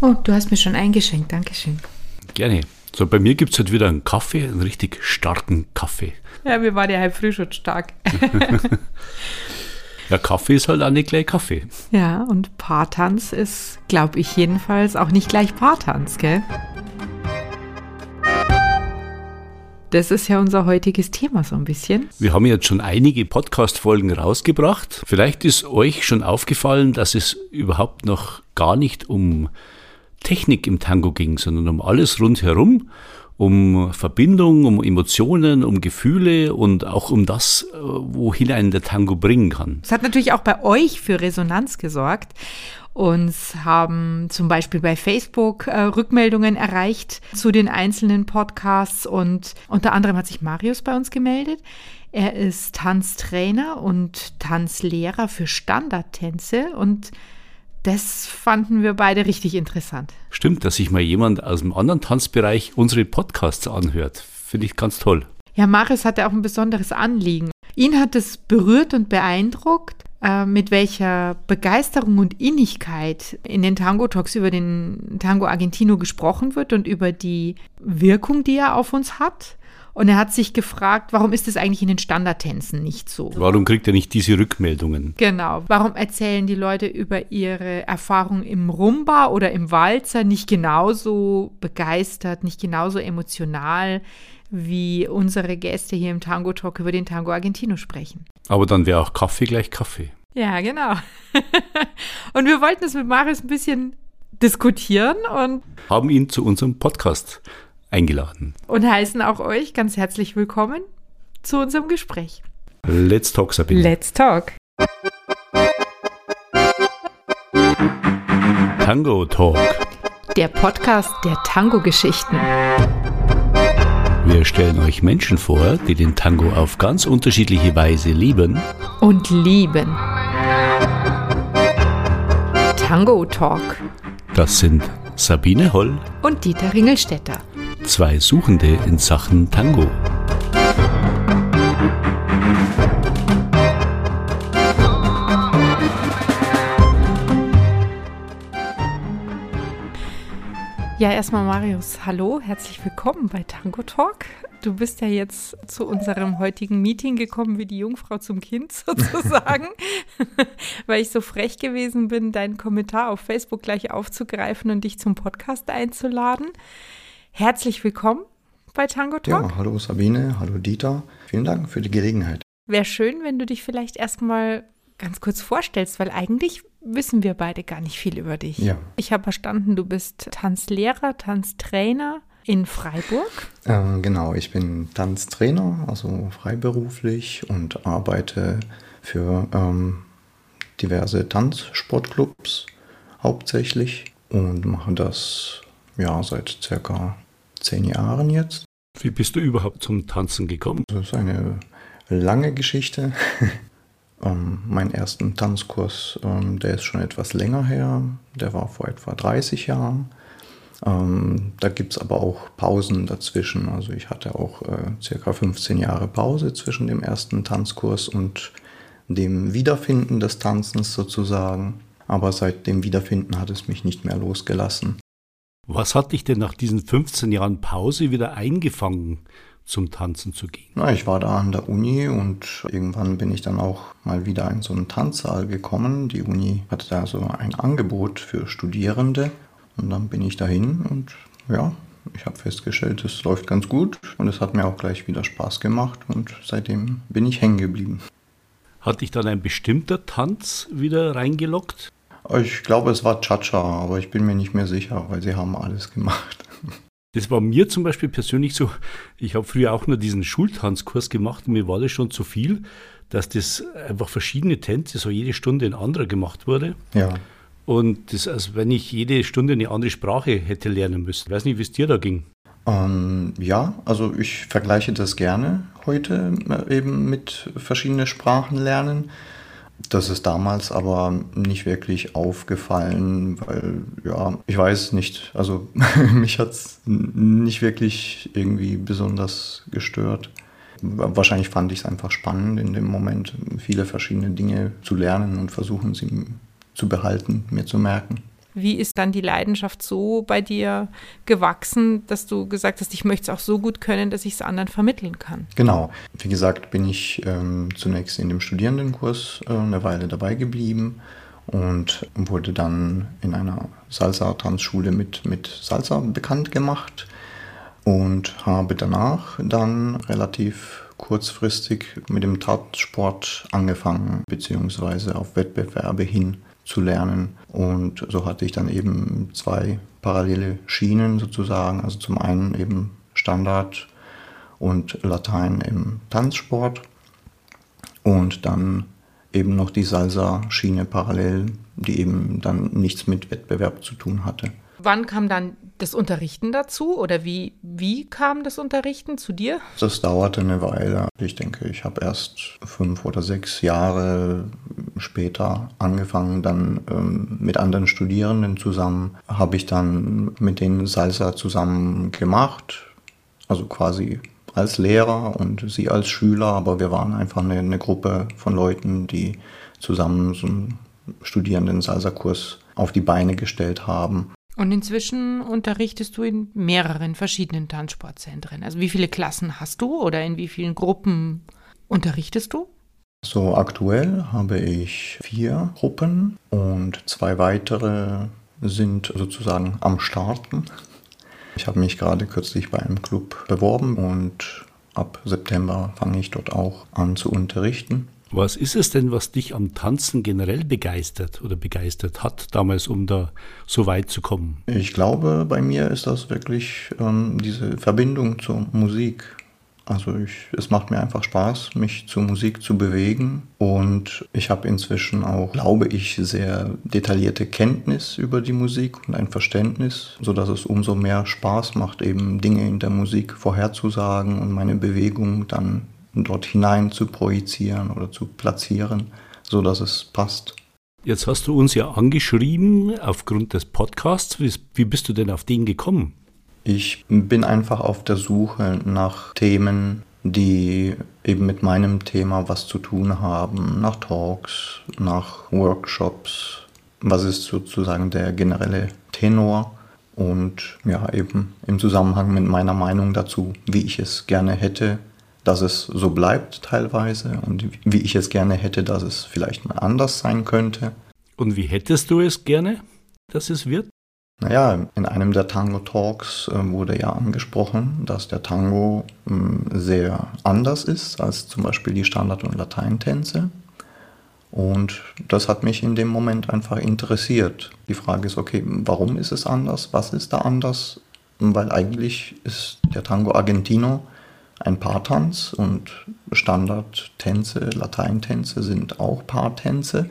Oh, du hast mir schon eingeschenkt, Dankeschön. Gerne. So, bei mir gibt es halt wieder einen Kaffee, einen richtig starken Kaffee. Ja, mir war der halb früh schon stark. ja, Kaffee ist halt auch nicht gleich Kaffee. Ja, und Paartanz ist, glaube ich jedenfalls, auch nicht gleich Paartanz, gell? Das ist ja unser heutiges Thema so ein bisschen. Wir haben jetzt schon einige Podcast-Folgen rausgebracht. Vielleicht ist euch schon aufgefallen, dass es überhaupt noch gar nicht um Technik im Tango ging, sondern um alles rundherum, um Verbindung, um Emotionen, um Gefühle und auch um das, äh, wohin einen der Tango bringen kann. Es hat natürlich auch bei euch für Resonanz gesorgt. Uns haben zum Beispiel bei Facebook äh, Rückmeldungen erreicht zu den einzelnen Podcasts und unter anderem hat sich Marius bei uns gemeldet. Er ist Tanztrainer und Tanzlehrer für Standardtänze und das fanden wir beide richtig interessant. Stimmt, dass sich mal jemand aus dem anderen Tanzbereich unsere Podcasts anhört. Finde ich ganz toll. Ja, Marius hatte auch ein besonderes Anliegen. Ihn hat es berührt und beeindruckt, äh, mit welcher Begeisterung und Innigkeit in den Tango Talks über den Tango Argentino gesprochen wird und über die Wirkung, die er auf uns hat. Und er hat sich gefragt, warum ist es eigentlich in den Standardtänzen nicht so? Warum kriegt er nicht diese Rückmeldungen? Genau. Warum erzählen die Leute über ihre Erfahrung im Rumba oder im Walzer nicht genauso begeistert, nicht genauso emotional, wie unsere Gäste hier im Tango Talk über den Tango Argentino sprechen? Aber dann wäre auch Kaffee gleich Kaffee. Ja, genau. und wir wollten es mit Marius ein bisschen diskutieren und haben ihn zu unserem Podcast eingeladen. Und heißen auch euch ganz herzlich willkommen zu unserem Gespräch. Let's talk, Sabine. Let's talk. Tango Talk. Der Podcast der Tango-Geschichten. Wir stellen euch Menschen vor, die den Tango auf ganz unterschiedliche Weise lieben und lieben. Tango Talk. Das sind Sabine Holl und Dieter Ringelstetter. Zwei Suchende in Sachen Tango. Ja, erstmal Marius, hallo, herzlich willkommen bei Tango Talk. Du bist ja jetzt zu unserem heutigen Meeting gekommen wie die Jungfrau zum Kind sozusagen, weil ich so frech gewesen bin, deinen Kommentar auf Facebook gleich aufzugreifen und dich zum Podcast einzuladen. Herzlich willkommen bei Tango Talk. Ja, hallo Sabine, hallo Dieter. Vielen Dank für die Gelegenheit. Wäre schön, wenn du dich vielleicht erstmal ganz kurz vorstellst, weil eigentlich wissen wir beide gar nicht viel über dich. Ja. Ich habe verstanden, du bist Tanzlehrer, Tanztrainer in Freiburg. Äh, genau, ich bin Tanztrainer, also freiberuflich und arbeite für ähm, diverse Tanzsportclubs hauptsächlich und mache das ja seit circa zehn Jahren jetzt. Wie bist du überhaupt zum Tanzen gekommen? Das ist eine lange Geschichte. ähm, meinen ersten Tanzkurs, ähm, der ist schon etwas länger her. Der war vor etwa 30 Jahren. Ähm, da gibt es aber auch Pausen dazwischen. Also ich hatte auch äh, circa 15 Jahre Pause zwischen dem ersten Tanzkurs und dem Wiederfinden des Tanzens sozusagen. Aber seit dem Wiederfinden hat es mich nicht mehr losgelassen. Was hat dich denn nach diesen 15 Jahren Pause wieder eingefangen, zum Tanzen zu gehen? Na, ich war da an der Uni und irgendwann bin ich dann auch mal wieder in so einen Tanzsaal gekommen. Die Uni hatte da so ein Angebot für Studierende und dann bin ich dahin und ja, ich habe festgestellt, es läuft ganz gut und es hat mir auch gleich wieder Spaß gemacht und seitdem bin ich hängen geblieben. Hat dich dann ein bestimmter Tanz wieder reingelockt? Ich glaube, es war Cha-Cha, aber ich bin mir nicht mehr sicher, weil sie haben alles gemacht. Das war mir zum Beispiel persönlich so, ich habe früher auch nur diesen Schultanzkurs gemacht und mir war das schon zu viel, dass das einfach verschiedene Tänze, so jede Stunde ein anderer gemacht wurde. Ja. Und das, als wenn ich jede Stunde eine andere Sprache hätte lernen müssen. Ich weiß nicht, wie es dir da ging. Ähm, ja, also ich vergleiche das gerne heute äh, eben mit verschiedenen Sprachen lernen. Das ist damals aber nicht wirklich aufgefallen, weil, ja, ich weiß nicht, also mich hat es nicht wirklich irgendwie besonders gestört. Wahrscheinlich fand ich es einfach spannend, in dem Moment viele verschiedene Dinge zu lernen und versuchen sie zu behalten, mir zu merken. Wie ist dann die Leidenschaft so bei dir gewachsen, dass du gesagt hast, ich möchte es auch so gut können, dass ich es anderen vermitteln kann? Genau. Wie gesagt, bin ich ähm, zunächst in dem Studierendenkurs äh, eine Weile dabei geblieben und wurde dann in einer Salsa-Tanzschule mit, mit Salsa bekannt gemacht und habe danach dann relativ kurzfristig mit dem Tanzsport angefangen, beziehungsweise auf Wettbewerbe hin zu lernen. Und so hatte ich dann eben zwei parallele Schienen sozusagen. Also zum einen eben Standard und Latein im Tanzsport und dann eben noch die Salsa-Schiene parallel, die eben dann nichts mit Wettbewerb zu tun hatte. Wann kam dann das Unterrichten dazu oder wie, wie kam das Unterrichten zu dir? Das dauerte eine Weile. Ich denke, ich habe erst fünf oder sechs Jahre später angefangen, dann ähm, mit anderen Studierenden zusammen, habe ich dann mit denen Salsa zusammen gemacht, also quasi als Lehrer und sie als Schüler, aber wir waren einfach eine, eine Gruppe von Leuten, die zusammen so einen Studierenden Salsa-Kurs auf die Beine gestellt haben. Und inzwischen unterrichtest du in mehreren verschiedenen Tanzsportzentren. Also wie viele Klassen hast du oder in wie vielen Gruppen unterrichtest du? So aktuell habe ich vier Gruppen und zwei weitere sind sozusagen am Starten. Ich habe mich gerade kürzlich bei einem Club beworben und ab September fange ich dort auch an zu unterrichten. Was ist es denn, was dich am Tanzen generell begeistert oder begeistert hat, damals, um da so weit zu kommen? Ich glaube, bei mir ist das wirklich ähm, diese Verbindung zur Musik. Also ich, es macht mir einfach Spaß, mich zur Musik zu bewegen und ich habe inzwischen auch, glaube ich, sehr detaillierte Kenntnis über die Musik und ein Verständnis, sodass es umso mehr Spaß macht, eben Dinge in der Musik vorherzusagen und meine Bewegung dann dort hinein zu projizieren oder zu platzieren, so dass es passt. Jetzt hast du uns ja angeschrieben aufgrund des Podcasts. Wie, wie bist du denn auf den gekommen? Ich bin einfach auf der Suche nach Themen, die eben mit meinem Thema was zu tun haben, nach Talks, nach Workshops. Was ist sozusagen der generelle Tenor? Und ja, eben im Zusammenhang mit meiner Meinung dazu, wie ich es gerne hätte, dass es so bleibt teilweise und wie ich es gerne hätte, dass es vielleicht mal anders sein könnte. Und wie hättest du es gerne, dass es wird? Naja, in einem der Tango Talks äh, wurde ja angesprochen, dass der Tango äh, sehr anders ist als zum Beispiel die Standard- und Lateintänze. Und das hat mich in dem Moment einfach interessiert. Die Frage ist, okay, warum ist es anders? Was ist da anders? Weil eigentlich ist der Tango Argentino ein Paartanz und Standardtänze, Lateintänze sind auch Paartänze.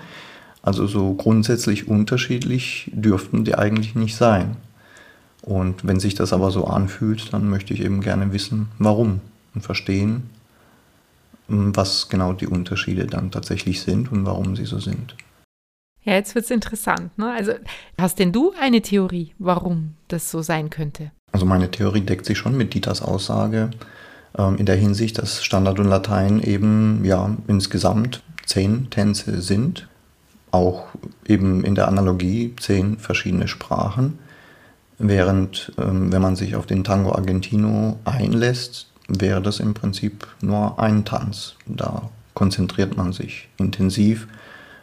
Also so grundsätzlich unterschiedlich dürften die eigentlich nicht sein. Und wenn sich das aber so anfühlt, dann möchte ich eben gerne wissen, warum und verstehen, was genau die Unterschiede dann tatsächlich sind und warum sie so sind. Ja, jetzt wird es interessant. Ne? Also hast denn du eine Theorie, warum das so sein könnte? Also meine Theorie deckt sich schon mit Dieters Aussage, ähm, in der Hinsicht, dass Standard und Latein eben ja insgesamt zehn Tänze sind, auch eben in der Analogie zehn verschiedene Sprachen, während ähm, wenn man sich auf den Tango Argentino einlässt, wäre das im Prinzip nur ein Tanz. Da konzentriert man sich intensiv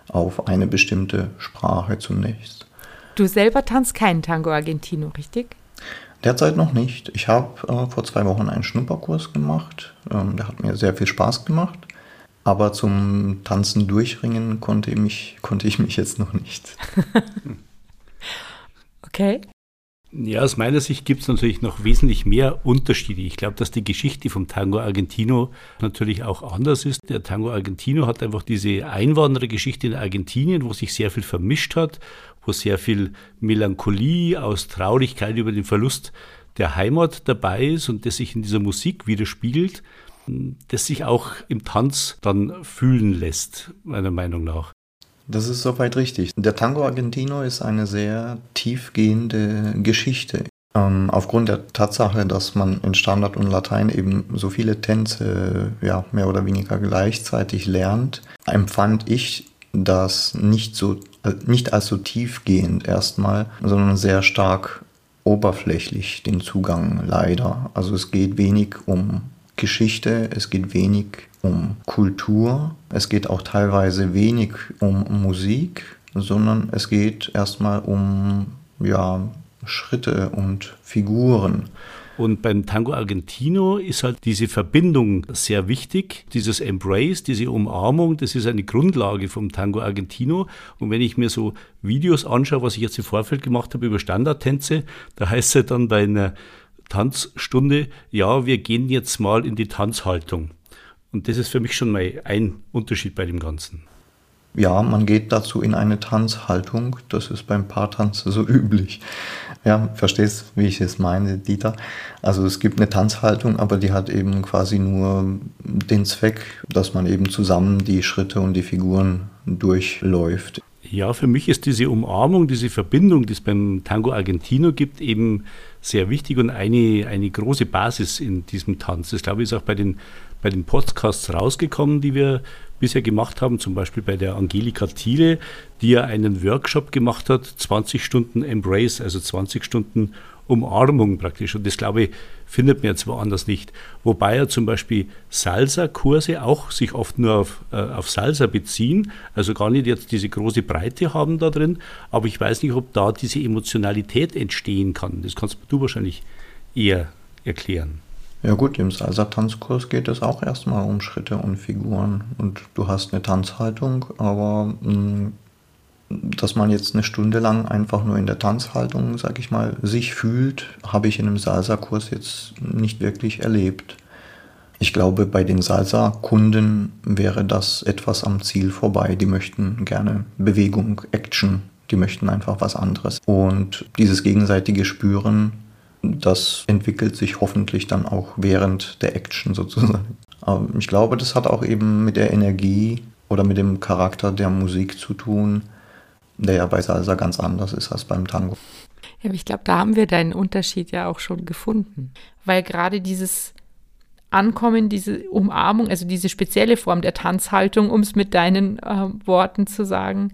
auf eine bestimmte Sprache zunächst. Du selber tanzt keinen Tango Argentino, richtig? Derzeit noch nicht. Ich habe äh, vor zwei Wochen einen Schnupperkurs gemacht. Ähm, der hat mir sehr viel Spaß gemacht. Aber zum Tanzen durchringen konnte ich mich, konnte ich mich jetzt noch nicht. okay. Ja, aus meiner Sicht gibt es natürlich noch wesentlich mehr Unterschiede. Ich glaube, dass die Geschichte vom Tango Argentino natürlich auch anders ist. Der Tango Argentino hat einfach diese Einwanderergeschichte in Argentinien, wo sich sehr viel vermischt hat, wo sehr viel Melancholie aus Traurigkeit über den Verlust der Heimat dabei ist und das sich in dieser Musik widerspiegelt, das sich auch im Tanz dann fühlen lässt, meiner Meinung nach. Das ist soweit richtig. Der Tango Argentino ist eine sehr tiefgehende Geschichte. Ähm, aufgrund der Tatsache, dass man in Standard und Latein eben so viele Tänze ja, mehr oder weniger gleichzeitig lernt, empfand ich das nicht so nicht als so tiefgehend erstmal, sondern sehr stark oberflächlich den Zugang leider. Also es geht wenig um Geschichte, es geht wenig um Kultur, es geht auch teilweise wenig um Musik, sondern es geht erstmal um ja, Schritte und Figuren. Und beim Tango Argentino ist halt diese Verbindung sehr wichtig. Dieses Embrace, diese Umarmung, das ist eine Grundlage vom Tango Argentino. Und wenn ich mir so Videos anschaue, was ich jetzt im Vorfeld gemacht habe über Standardtänze, da heißt es dann bei einer Tanzstunde, ja, wir gehen jetzt mal in die Tanzhaltung. Und das ist für mich schon mal ein Unterschied bei dem Ganzen. Ja, man geht dazu in eine Tanzhaltung. Das ist beim Paartanz so üblich. Ja, verstehst, wie ich es meine, Dieter? Also es gibt eine Tanzhaltung, aber die hat eben quasi nur den Zweck, dass man eben zusammen die Schritte und die Figuren durchläuft. Ja, für mich ist diese Umarmung, diese Verbindung, die es beim Tango Argentino gibt, eben sehr wichtig und eine, eine große Basis in diesem Tanz. Das glaube ich ist auch bei den, bei den Podcasts rausgekommen, die wir bisher gemacht haben, zum Beispiel bei der Angelika Thiele, die ja einen Workshop gemacht hat, 20 Stunden Embrace, also 20 Stunden Umarmung praktisch. Und das, glaube ich, findet man jetzt woanders nicht. Wobei ja zum Beispiel Salsa-Kurse auch sich oft nur auf, äh, auf Salsa beziehen, also gar nicht jetzt diese große Breite haben da drin. Aber ich weiß nicht, ob da diese Emotionalität entstehen kann. Das kannst du wahrscheinlich eher erklären. Ja gut, im Salsa-Tanzkurs geht es auch erstmal um Schritte und Figuren und du hast eine Tanzhaltung, aber mm, dass man jetzt eine Stunde lang einfach nur in der Tanzhaltung, sag ich mal, sich fühlt, habe ich in einem Salsa-Kurs jetzt nicht wirklich erlebt. Ich glaube, bei den Salsa-Kunden wäre das etwas am Ziel vorbei. Die möchten gerne Bewegung, Action, die möchten einfach was anderes. Und dieses gegenseitige Spüren das entwickelt sich hoffentlich dann auch während der Action sozusagen. Aber ich glaube, das hat auch eben mit der Energie oder mit dem Charakter der Musik zu tun, der ja bei Salsa ganz anders ist als beim Tango. Ja, aber ich glaube, da haben wir deinen Unterschied ja auch schon gefunden. Weil gerade dieses Ankommen, diese Umarmung, also diese spezielle Form der Tanzhaltung, um es mit deinen äh, Worten zu sagen,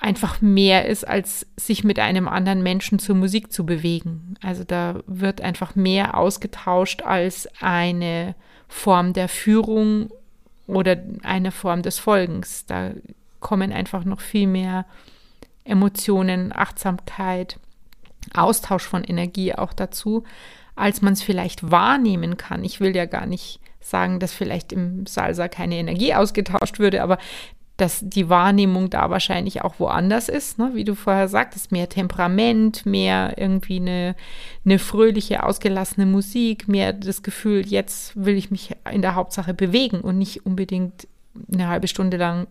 einfach mehr ist, als sich mit einem anderen Menschen zur Musik zu bewegen. Also da wird einfach mehr ausgetauscht als eine Form der Führung oder eine Form des Folgens. Da kommen einfach noch viel mehr Emotionen, Achtsamkeit, Austausch von Energie auch dazu, als man es vielleicht wahrnehmen kann. Ich will ja gar nicht sagen, dass vielleicht im Salsa keine Energie ausgetauscht würde, aber dass die Wahrnehmung da wahrscheinlich auch woanders ist, ne? wie du vorher sagtest, mehr Temperament, mehr irgendwie eine, eine fröhliche, ausgelassene Musik, mehr das Gefühl, jetzt will ich mich in der Hauptsache bewegen und nicht unbedingt eine halbe Stunde lang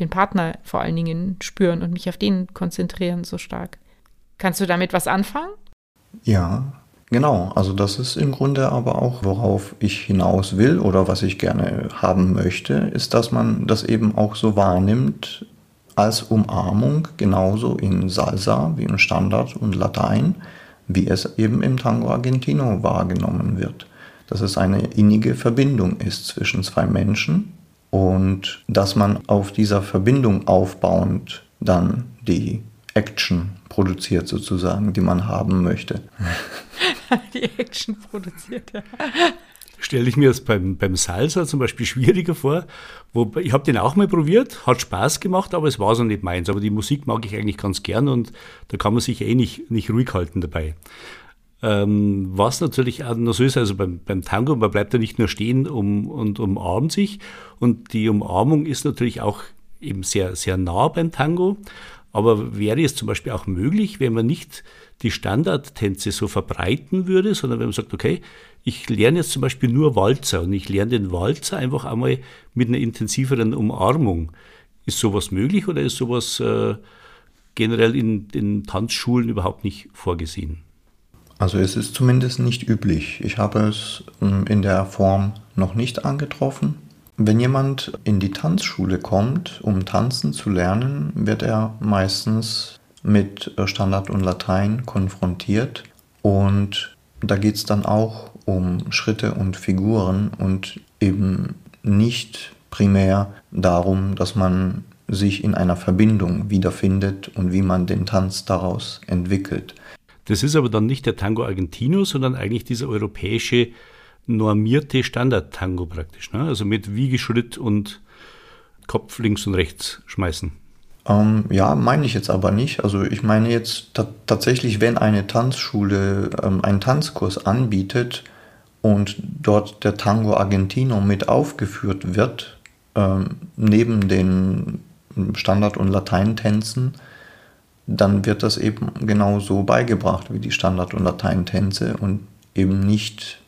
den Partner vor allen Dingen spüren und mich auf den konzentrieren so stark. Kannst du damit was anfangen? Ja, Genau, also das ist im Grunde aber auch, worauf ich hinaus will oder was ich gerne haben möchte, ist, dass man das eben auch so wahrnimmt als Umarmung, genauso in Salsa wie im Standard und Latein, wie es eben im Tango Argentino wahrgenommen wird. Dass es eine innige Verbindung ist zwischen zwei Menschen und dass man auf dieser Verbindung aufbauend dann die Action produziert sozusagen, die man haben möchte. die Action produziert, ja. Stelle ich mir das beim, beim Salsa zum Beispiel schwieriger vor. Wo, ich habe den auch mal probiert, hat Spaß gemacht, aber es war so nicht meins. Aber die Musik mag ich eigentlich ganz gern und da kann man sich eh nicht, nicht ruhig halten dabei. Ähm, was natürlich auch noch so ist, also beim, beim Tango, man bleibt ja nicht nur stehen um, und umarmt sich. Und die Umarmung ist natürlich auch eben sehr, sehr nah beim Tango. Aber wäre es zum Beispiel auch möglich, wenn man nicht die Standardtänze so verbreiten würde, sondern wenn man sagt, okay, ich lerne jetzt zum Beispiel nur Walzer und ich lerne den Walzer einfach einmal mit einer intensiveren Umarmung. Ist sowas möglich oder ist sowas äh, generell in den Tanzschulen überhaupt nicht vorgesehen? Also es ist zumindest nicht üblich. Ich habe es ähm, in der Form noch nicht angetroffen. Wenn jemand in die Tanzschule kommt, um tanzen zu lernen, wird er meistens mit Standard und Latein konfrontiert. Und da geht es dann auch um Schritte und Figuren und eben nicht primär darum, dass man sich in einer Verbindung wiederfindet und wie man den Tanz daraus entwickelt. Das ist aber dann nicht der Tango Argentino, sondern eigentlich dieser europäische normierte Standard-Tango praktisch. Ne? Also mit Wiegeschritt und Kopf links und rechts schmeißen. Ähm, ja, meine ich jetzt aber nicht. Also ich meine jetzt tatsächlich, wenn eine Tanzschule ähm, einen Tanzkurs anbietet und dort der Tango Argentino mit aufgeführt wird, ähm, neben den Standard- und Lateintänzen, dann wird das eben genau so beigebracht wie die Standard- und Lateintänze und eben nicht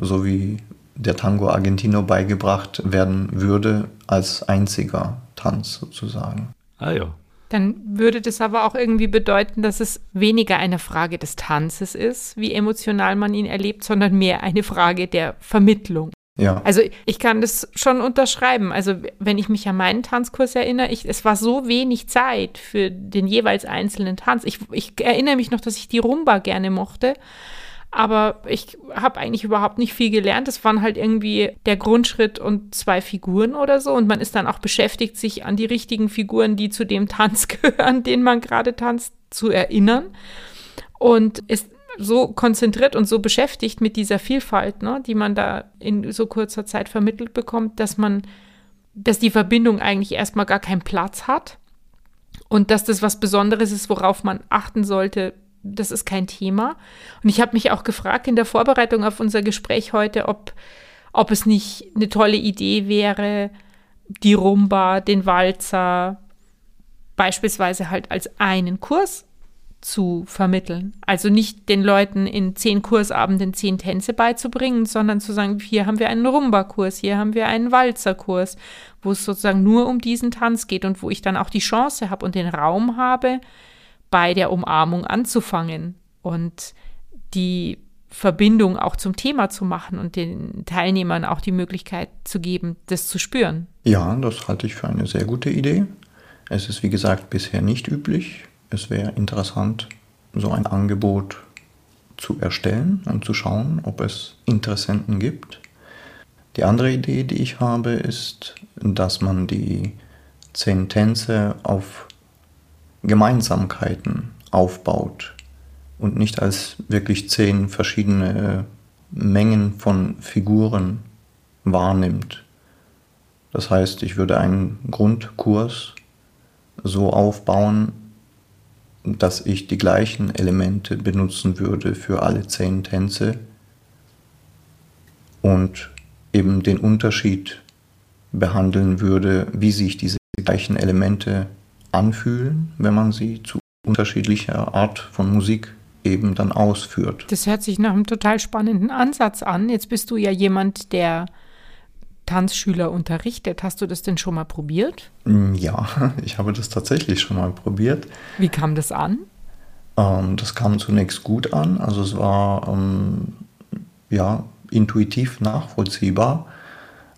so wie der Tango Argentino beigebracht werden würde als einziger Tanz sozusagen. Ah ja. Dann würde das aber auch irgendwie bedeuten, dass es weniger eine Frage des Tanzes ist, wie emotional man ihn erlebt, sondern mehr eine Frage der Vermittlung. Ja. Also ich kann das schon unterschreiben. Also wenn ich mich an meinen Tanzkurs erinnere, ich, es war so wenig Zeit für den jeweils einzelnen Tanz. Ich, ich erinnere mich noch, dass ich die Rumba gerne mochte. Aber ich habe eigentlich überhaupt nicht viel gelernt. Es waren halt irgendwie der Grundschritt und zwei Figuren oder so. Und man ist dann auch beschäftigt, sich an die richtigen Figuren, die zu dem Tanz gehören, den man gerade tanzt, zu erinnern. Und ist so konzentriert und so beschäftigt mit dieser Vielfalt, ne, die man da in so kurzer Zeit vermittelt bekommt, dass man, dass die Verbindung eigentlich erstmal gar keinen Platz hat und dass das was Besonderes ist, worauf man achten sollte, das ist kein Thema. Und ich habe mich auch gefragt in der Vorbereitung auf unser Gespräch heute, ob, ob es nicht eine tolle Idee wäre, die Rumba, den Walzer beispielsweise halt als einen Kurs zu vermitteln. Also nicht den Leuten in zehn Kursabenden zehn Tänze beizubringen, sondern zu sagen, hier haben wir einen Rumba-Kurs, hier haben wir einen Walzer-Kurs, wo es sozusagen nur um diesen Tanz geht und wo ich dann auch die Chance habe und den Raum habe, bei der Umarmung anzufangen und die Verbindung auch zum Thema zu machen und den Teilnehmern auch die Möglichkeit zu geben, das zu spüren. Ja, das halte ich für eine sehr gute Idee. Es ist, wie gesagt, bisher nicht üblich. Es wäre interessant, so ein Angebot zu erstellen und zu schauen, ob es Interessenten gibt. Die andere Idee, die ich habe, ist, dass man die zehn Tänze auf Gemeinsamkeiten aufbaut und nicht als wirklich zehn verschiedene Mengen von Figuren wahrnimmt. Das heißt, ich würde einen Grundkurs so aufbauen, dass ich die gleichen Elemente benutzen würde für alle zehn Tänze und eben den Unterschied behandeln würde, wie sich diese gleichen Elemente anfühlen, wenn man sie zu unterschiedlicher Art von Musik eben dann ausführt. Das hört sich nach einem total spannenden Ansatz an. Jetzt bist du ja jemand, der Tanzschüler unterrichtet. Hast du das denn schon mal probiert? Mm, ja, ich habe das tatsächlich schon mal probiert. Wie kam das an? Ähm, das kam zunächst gut an. Also es war ähm, ja intuitiv nachvollziehbar.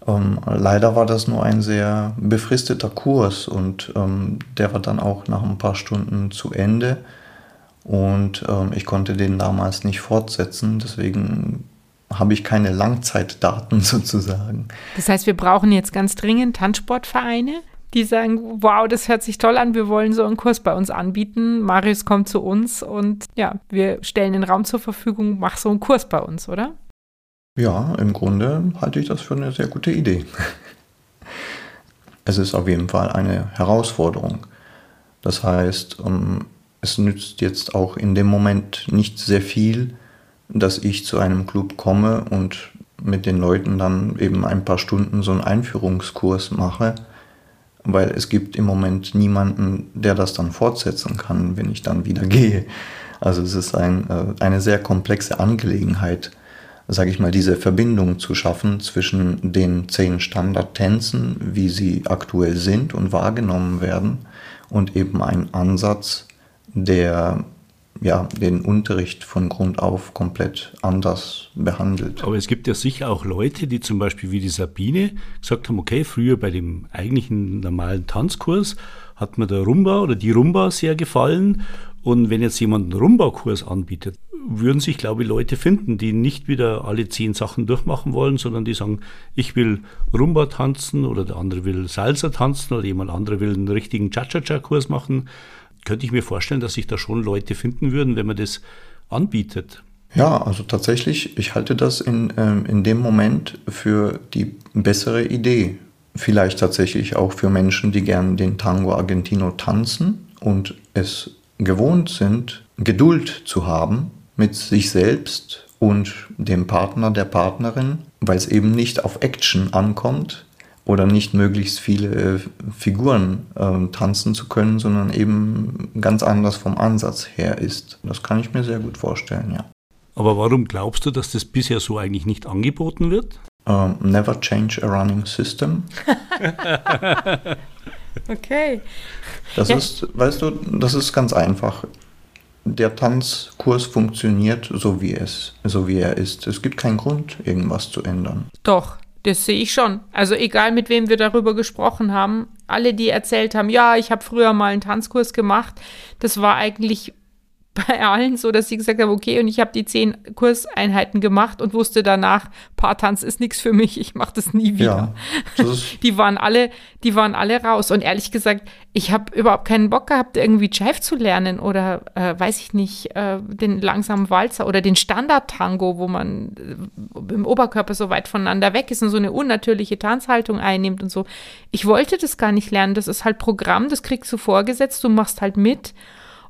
Ähm, leider war das nur ein sehr befristeter Kurs und ähm, der war dann auch nach ein paar Stunden zu Ende und ähm, ich konnte den damals nicht fortsetzen, deswegen habe ich keine Langzeitdaten sozusagen. Das heißt, wir brauchen jetzt ganz dringend Tanzsportvereine, die sagen, wow, das hört sich toll an, wir wollen so einen Kurs bei uns anbieten. Marius kommt zu uns und ja, wir stellen den Raum zur Verfügung, mach so einen Kurs bei uns, oder? Ja, im Grunde halte ich das für eine sehr gute Idee. Es ist auf jeden Fall eine Herausforderung. Das heißt, ähm, es nützt jetzt auch in dem Moment nicht sehr viel, dass ich zu einem Club komme und mit den Leuten dann eben ein paar Stunden so einen Einführungskurs mache, weil es gibt im Moment niemanden, der das dann fortsetzen kann, wenn ich dann wieder gehe. Also es ist ein, äh, eine sehr komplexe Angelegenheit sage ich mal, diese Verbindung zu schaffen zwischen den zehn Standardtänzen, wie sie aktuell sind und wahrgenommen werden, und eben ein Ansatz, der ja, den Unterricht von Grund auf komplett anders behandelt. Aber es gibt ja sicher auch Leute, die zum Beispiel wie die Sabine gesagt haben, okay, früher bei dem eigentlichen normalen Tanzkurs hat mir der Rumba oder die Rumba sehr gefallen. Und wenn jetzt jemand einen Rumba-Kurs anbietet, würden sich, glaube ich, Leute finden, die nicht wieder alle zehn Sachen durchmachen wollen, sondern die sagen, ich will Rumba tanzen oder der andere will Salsa tanzen oder jemand andere will einen richtigen Cha-Cha-Cha-Kurs machen könnte ich mir vorstellen, dass sich da schon Leute finden würden, wenn man das anbietet. Ja, also tatsächlich, ich halte das in, ähm, in dem Moment für die bessere Idee. Vielleicht tatsächlich auch für Menschen, die gern den Tango Argentino tanzen und es gewohnt sind, Geduld zu haben mit sich selbst und dem Partner, der Partnerin, weil es eben nicht auf Action ankommt, oder nicht möglichst viele äh, Figuren äh, tanzen zu können, sondern eben ganz anders vom Ansatz her ist. Das kann ich mir sehr gut vorstellen, ja. Aber warum glaubst du, dass das bisher so eigentlich nicht angeboten wird? Uh, never change a running system. okay. Das ja. ist, weißt du, das ist ganz einfach. Der Tanzkurs funktioniert so wie es, so wie er ist. Es gibt keinen Grund, irgendwas zu ändern. Doch, das sehe ich schon. Also egal, mit wem wir darüber gesprochen haben, alle, die erzählt haben, ja, ich habe früher mal einen Tanzkurs gemacht, das war eigentlich bei allen so, dass sie gesagt haben, okay, und ich habe die zehn Kurseinheiten gemacht und wusste danach, Paartanz ist nichts für mich, ich mache das nie wieder. Ja, das die waren alle, die waren alle raus. Und ehrlich gesagt, ich habe überhaupt keinen Bock gehabt, irgendwie Jive zu lernen oder äh, weiß ich nicht, äh, den langsamen Walzer oder den Standard-Tango, wo man äh, im Oberkörper so weit voneinander weg ist und so eine unnatürliche Tanzhaltung einnimmt und so. Ich wollte das gar nicht lernen. Das ist halt Programm, das kriegst du vorgesetzt, du machst halt mit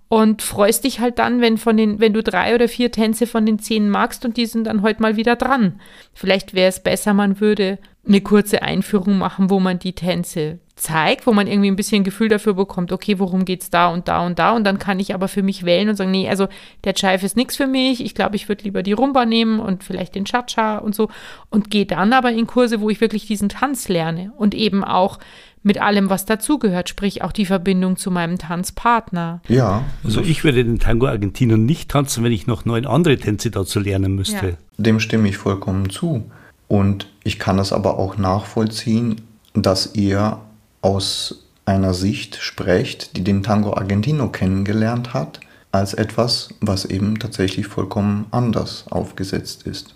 und freust dich halt dann, wenn von den, wenn du drei oder vier Tänze von den zehn magst und die sind dann heute mal wieder dran. Vielleicht wäre es besser, man würde eine kurze Einführung machen, wo man die Tänze zeigt, wo man irgendwie ein bisschen Gefühl dafür bekommt, okay, worum geht's da und da und da. Und dann kann ich aber für mich wählen und sagen, nee, also der Jive ist nichts für mich, ich glaube, ich würde lieber die Rumba nehmen und vielleicht den Cha-Cha und so. Und gehe dann aber in Kurse, wo ich wirklich diesen Tanz lerne und eben auch mit allem, was dazugehört, sprich auch die Verbindung zu meinem Tanzpartner. Ja. Also ich würde den Tango Argentino nicht tanzen, wenn ich noch neun andere Tänze dazu lernen müsste. Ja. Dem stimme ich vollkommen zu. Und ich kann es aber auch nachvollziehen, dass ihr aus einer Sicht sprecht, die den Tango Argentino kennengelernt hat, als etwas, was eben tatsächlich vollkommen anders aufgesetzt ist.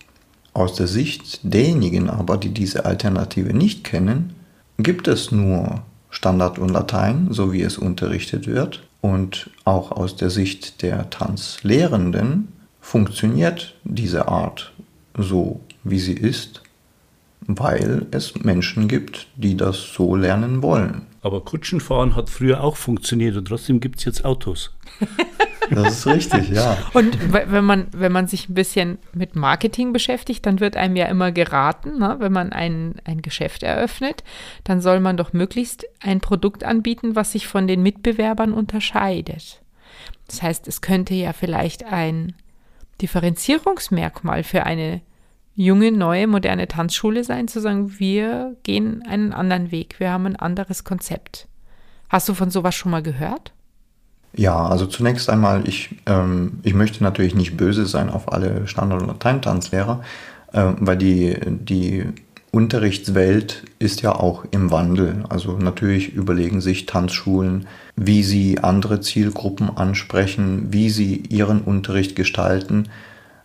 Aus der Sicht derjenigen aber, die diese Alternative nicht kennen, gibt es nur Standard und Latein, so wie es unterrichtet wird. Und auch aus der Sicht der Tanzlehrenden funktioniert diese Art so, wie sie ist, weil es Menschen gibt, die das so lernen wollen. Aber Kutschenfahren hat früher auch funktioniert und trotzdem gibt es jetzt Autos. Das ist richtig, ja. Und wenn man, wenn man sich ein bisschen mit Marketing beschäftigt, dann wird einem ja immer geraten, ne? wenn man ein, ein Geschäft eröffnet, dann soll man doch möglichst ein Produkt anbieten, was sich von den Mitbewerbern unterscheidet. Das heißt, es könnte ja vielleicht ein Differenzierungsmerkmal für eine junge, neue, moderne Tanzschule sein, zu sagen, wir gehen einen anderen Weg, wir haben ein anderes Konzept. Hast du von sowas schon mal gehört? Ja, also zunächst einmal, ich, ähm, ich möchte natürlich nicht böse sein auf alle Standard- und Lateintanzlehrer, äh, weil die, die Unterrichtswelt ist ja auch im Wandel. Also natürlich überlegen sich Tanzschulen, wie sie andere Zielgruppen ansprechen, wie sie ihren Unterricht gestalten, ähm,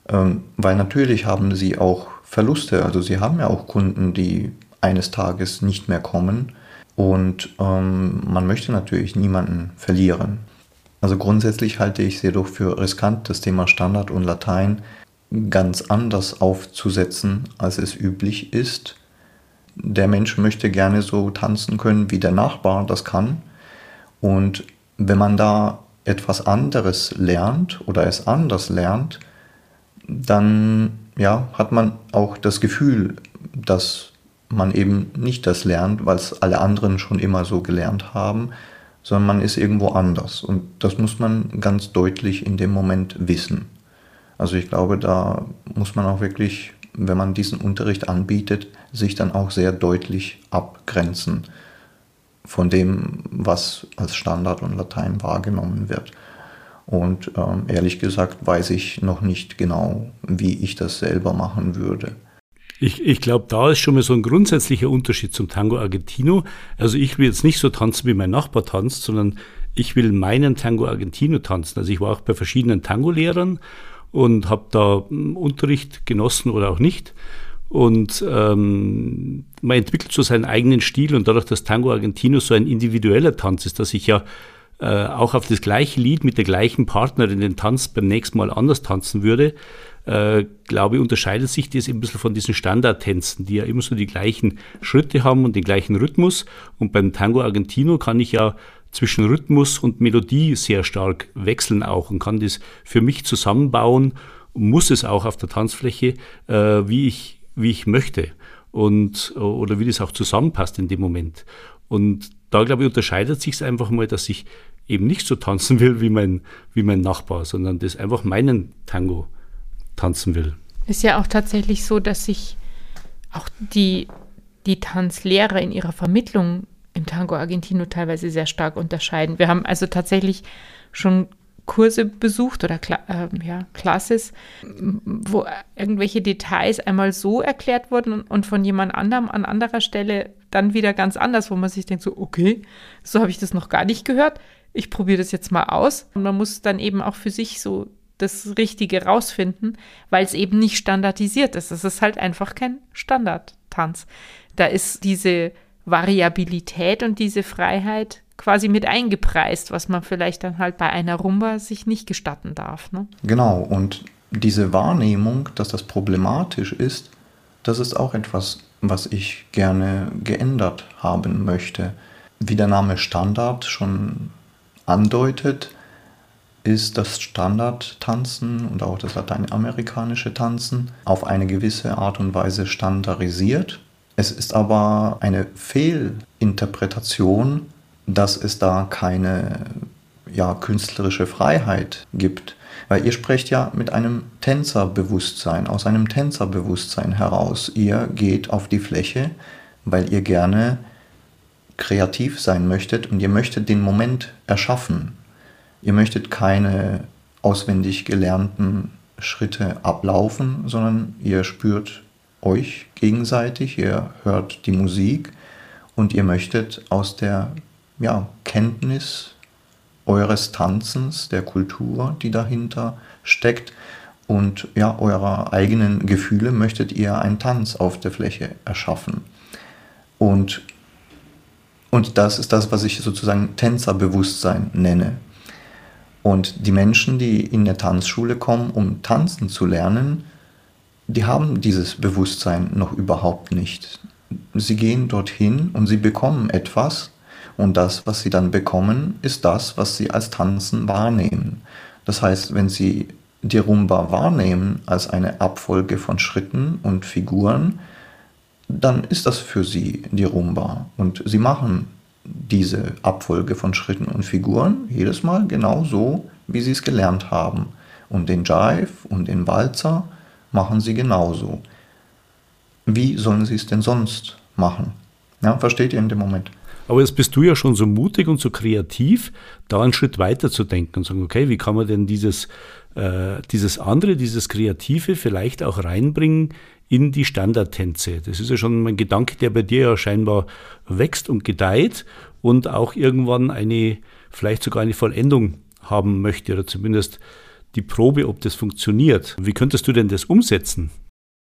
weil natürlich haben sie auch Verluste. Also sie haben ja auch Kunden, die eines Tages nicht mehr kommen und ähm, man möchte natürlich niemanden verlieren. Also grundsätzlich halte ich es jedoch für riskant, das Thema Standard und Latein ganz anders aufzusetzen, als es üblich ist. Der Mensch möchte gerne so tanzen können, wie der Nachbar das kann. Und wenn man da etwas anderes lernt oder es anders lernt, dann ja, hat man auch das Gefühl, dass man eben nicht das lernt, weil es alle anderen schon immer so gelernt haben, sondern man ist irgendwo anders. Und das muss man ganz deutlich in dem Moment wissen. Also ich glaube, da muss man auch wirklich, wenn man diesen Unterricht anbietet, sich dann auch sehr deutlich abgrenzen von dem, was als Standard und Latein wahrgenommen wird. Und ähm, ehrlich gesagt weiß ich noch nicht genau, wie ich das selber machen würde. Ich, ich glaube, da ist schon mal so ein grundsätzlicher Unterschied zum Tango Argentino. Also ich will jetzt nicht so tanzen, wie mein Nachbar tanzt, sondern ich will meinen Tango Argentino tanzen. Also ich war auch bei verschiedenen Tango-Lehrern und habe da hm, Unterricht genossen oder auch nicht. Und ähm, man entwickelt so seinen eigenen Stil und dadurch, dass Tango Argentino so ein individueller Tanz ist, dass ich ja äh, auch auf das gleiche Lied mit der gleichen Partnerin den Tanz beim nächsten Mal anders tanzen würde, äh, glaube ich, unterscheidet sich das ein bisschen von diesen Standardtänzen, die ja immer so die gleichen Schritte haben und den gleichen Rhythmus. Und beim Tango Argentino kann ich ja zwischen Rhythmus und Melodie sehr stark wechseln auch und kann das für mich zusammenbauen, muss es auch auf der Tanzfläche, äh, wie ich, wie ich möchte und oder wie das auch zusammenpasst in dem Moment. Und da glaube ich unterscheidet sich es einfach mal, dass ich eben nicht so tanzen will wie mein wie mein Nachbar, sondern das einfach meinen Tango tanzen will. Ist ja auch tatsächlich so, dass sich auch die die Tanzlehrer in ihrer Vermittlung im Tango Argentino teilweise sehr stark unterscheiden. Wir haben also tatsächlich schon Kurse besucht oder äh, ja, Classes, wo irgendwelche Details einmal so erklärt wurden und von jemand anderem an anderer Stelle dann wieder ganz anders, wo man sich denkt, so, okay, so habe ich das noch gar nicht gehört. Ich probiere das jetzt mal aus. Und man muss dann eben auch für sich so das Richtige rausfinden, weil es eben nicht standardisiert ist. Es ist halt einfach kein Standardtanz. Da ist diese Variabilität und diese Freiheit quasi mit eingepreist, was man vielleicht dann halt bei einer Rumba sich nicht gestatten darf. Ne? Genau, und diese Wahrnehmung, dass das problematisch ist, das ist auch etwas, was ich gerne geändert haben möchte. Wie der Name Standard schon andeutet, ist das Standardtanzen und auch das lateinamerikanische Tanzen auf eine gewisse Art und Weise standardisiert es ist aber eine Fehlinterpretation, dass es da keine ja, künstlerische Freiheit gibt. Weil ihr sprecht ja mit einem Tänzerbewusstsein, aus einem Tänzerbewusstsein heraus. Ihr geht auf die Fläche, weil ihr gerne kreativ sein möchtet und ihr möchtet den Moment erschaffen. Ihr möchtet keine auswendig gelernten Schritte ablaufen, sondern ihr spürt euch gegenseitig, ihr hört die Musik und ihr möchtet aus der ja, Kenntnis eures Tanzens, der Kultur, die dahinter steckt und ja, eurer eigenen Gefühle möchtet ihr einen Tanz auf der Fläche erschaffen. Und, und das ist das, was ich sozusagen Tänzerbewusstsein nenne. Und die Menschen, die in der Tanzschule kommen, um tanzen zu lernen, die haben dieses Bewusstsein noch überhaupt nicht. Sie gehen dorthin und sie bekommen etwas und das, was sie dann bekommen, ist das, was sie als Tanzen wahrnehmen. Das heißt, wenn sie die Rumba wahrnehmen als eine Abfolge von Schritten und Figuren, dann ist das für sie die Rumba. Und sie machen diese Abfolge von Schritten und Figuren jedes Mal genau so, wie sie es gelernt haben. Und den Jive und den Walzer machen sie genauso. Wie sollen sie es denn sonst machen? Ja, versteht ihr in dem Moment? Aber jetzt bist du ja schon so mutig und so kreativ, da einen Schritt weiter zu denken und sagen, okay, wie kann man denn dieses, äh, dieses andere, dieses Kreative vielleicht auch reinbringen in die Standardtänze? Das ist ja schon ein Gedanke, der bei dir ja scheinbar wächst und gedeiht und auch irgendwann eine, vielleicht sogar eine Vollendung haben möchte oder zumindest die Probe, ob das funktioniert. Wie könntest du denn das umsetzen?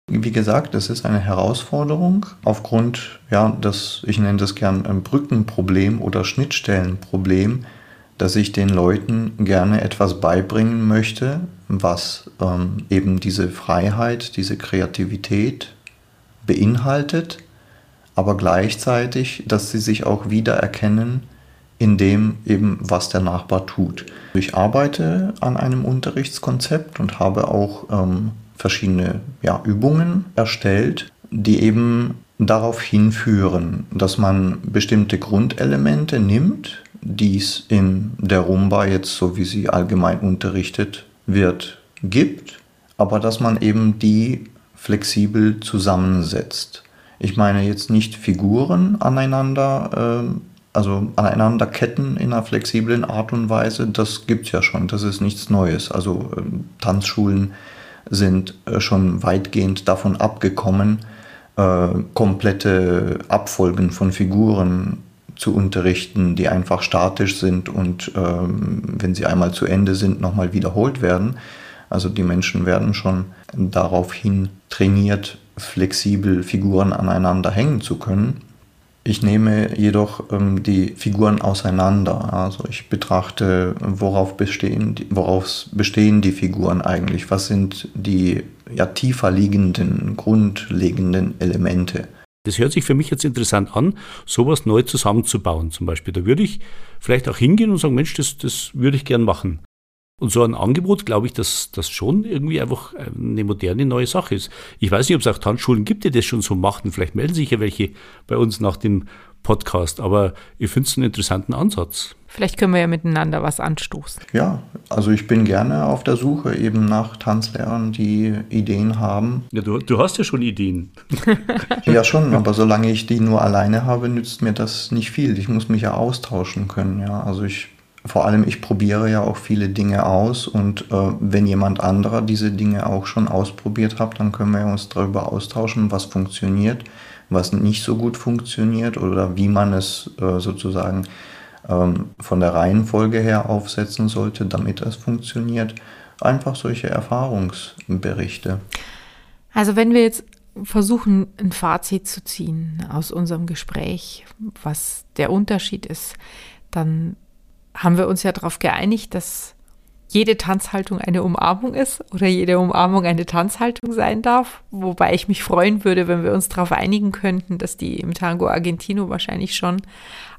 Wie gesagt, das ist eine Herausforderung aufgrund, ja, das, ich nenne das gern ein Brückenproblem oder Schnittstellenproblem, dass ich den Leuten gerne etwas beibringen möchte, was ähm, eben diese Freiheit, diese Kreativität beinhaltet, aber gleichzeitig, dass sie sich auch wiedererkennen in dem eben, was der Nachbar tut. Ich arbeite an einem Unterrichtskonzept und habe auch ähm, verschiedene ja, Übungen erstellt, die eben darauf hinführen, dass man bestimmte Grundelemente nimmt, die es in der Rumba jetzt, so wie sie allgemein unterrichtet wird, gibt, aber dass man eben die flexibel zusammensetzt. Ich meine jetzt nicht Figuren aneinander äh, also aneinander ketten in einer flexiblen Art und Weise, das gibt es ja schon. Das ist nichts Neues. Also äh, Tanzschulen sind äh, schon weitgehend davon abgekommen, äh, komplette Abfolgen von Figuren zu unterrichten, die einfach statisch sind und ähm, wenn sie einmal zu Ende sind, nochmal wiederholt werden. Also die Menschen werden schon daraufhin trainiert, flexibel Figuren aneinander hängen zu können. Ich nehme jedoch ähm, die Figuren auseinander. Also ich betrachte, worauf bestehen, worauf bestehen die Figuren eigentlich? Was sind die ja, tiefer liegenden, grundlegenden Elemente? Das hört sich für mich jetzt interessant an, sowas neu zusammenzubauen zum Beispiel. Da würde ich vielleicht auch hingehen und sagen, Mensch, das, das würde ich gern machen. Und so ein Angebot, glaube ich, dass das schon irgendwie einfach eine moderne neue Sache ist. Ich weiß nicht, ob es auch Tanzschulen gibt, die das schon so machen. Vielleicht melden sich ja welche bei uns nach dem Podcast. Aber ich finde es einen interessanten Ansatz. Vielleicht können wir ja miteinander was anstoßen. Ja, also ich bin gerne auf der Suche eben nach Tanzlehrern, die Ideen haben. Ja, du, du hast ja schon Ideen. ja, schon, aber solange ich die nur alleine habe, nützt mir das nicht viel. Ich muss mich ja austauschen können. Ja, also ich vor allem ich probiere ja auch viele Dinge aus und äh, wenn jemand anderer diese Dinge auch schon ausprobiert hat, dann können wir uns darüber austauschen, was funktioniert, was nicht so gut funktioniert oder wie man es äh, sozusagen ähm, von der Reihenfolge her aufsetzen sollte, damit es funktioniert. Einfach solche Erfahrungsberichte. Also wenn wir jetzt versuchen, ein Fazit zu ziehen aus unserem Gespräch, was der Unterschied ist, dann haben wir uns ja darauf geeinigt, dass jede Tanzhaltung eine Umarmung ist oder jede Umarmung eine Tanzhaltung sein darf. Wobei ich mich freuen würde, wenn wir uns darauf einigen könnten, dass die im Tango Argentino wahrscheinlich schon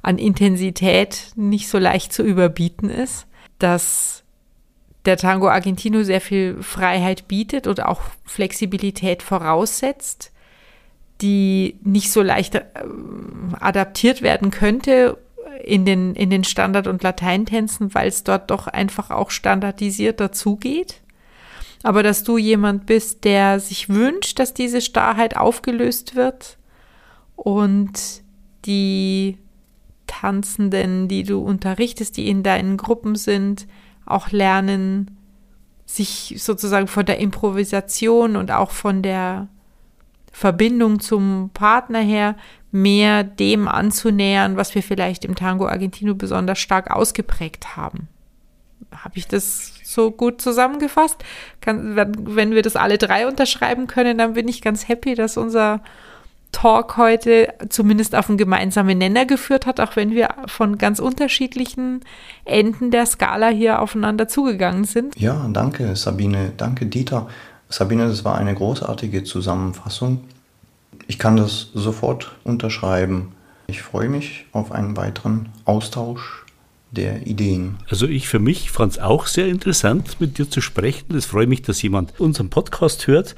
an Intensität nicht so leicht zu überbieten ist. Dass der Tango Argentino sehr viel Freiheit bietet und auch Flexibilität voraussetzt, die nicht so leicht äh, adaptiert werden könnte in den, in den Standard- und Lateintänzen, weil es dort doch einfach auch standardisiert dazugeht. Aber dass du jemand bist, der sich wünscht, dass diese Starrheit aufgelöst wird und die Tanzenden, die du unterrichtest, die in deinen Gruppen sind, auch lernen, sich sozusagen von der Improvisation und auch von der Verbindung zum Partner her mehr dem anzunähern, was wir vielleicht im Tango Argentino besonders stark ausgeprägt haben. Habe ich das so gut zusammengefasst? Kann, wenn wir das alle drei unterschreiben können, dann bin ich ganz happy, dass unser Talk heute zumindest auf einen gemeinsamen Nenner geführt hat, auch wenn wir von ganz unterschiedlichen Enden der Skala hier aufeinander zugegangen sind. Ja, danke Sabine, danke Dieter. Sabine, das war eine großartige Zusammenfassung. Ich kann das sofort unterschreiben. Ich freue mich auf einen weiteren Austausch der Ideen. Also ich für mich fand es auch sehr interessant, mit dir zu sprechen. Es freut mich, dass jemand unseren Podcast hört,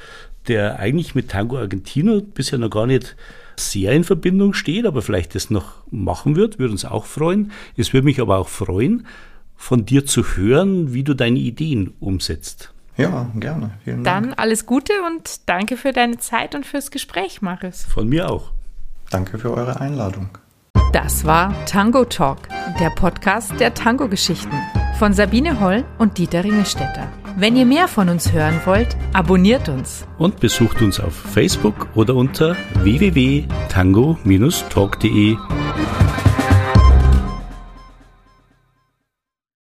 der eigentlich mit Tango Argentino bisher noch gar nicht sehr in Verbindung steht, aber vielleicht das noch machen wird, würde uns auch freuen. Es würde mich aber auch freuen, von dir zu hören, wie du deine Ideen umsetzt. Ja, gerne. Vielen Dank. Dann alles Gute und danke für deine Zeit und fürs Gespräch, Marius. Von mir auch. Danke für eure Einladung. Das war Tango Talk, der Podcast der Tango-Geschichten von Sabine Holl und Dieter Ringestetter. Wenn ihr mehr von uns hören wollt, abonniert uns. Und besucht uns auf Facebook oder unter www.tango-talk.de.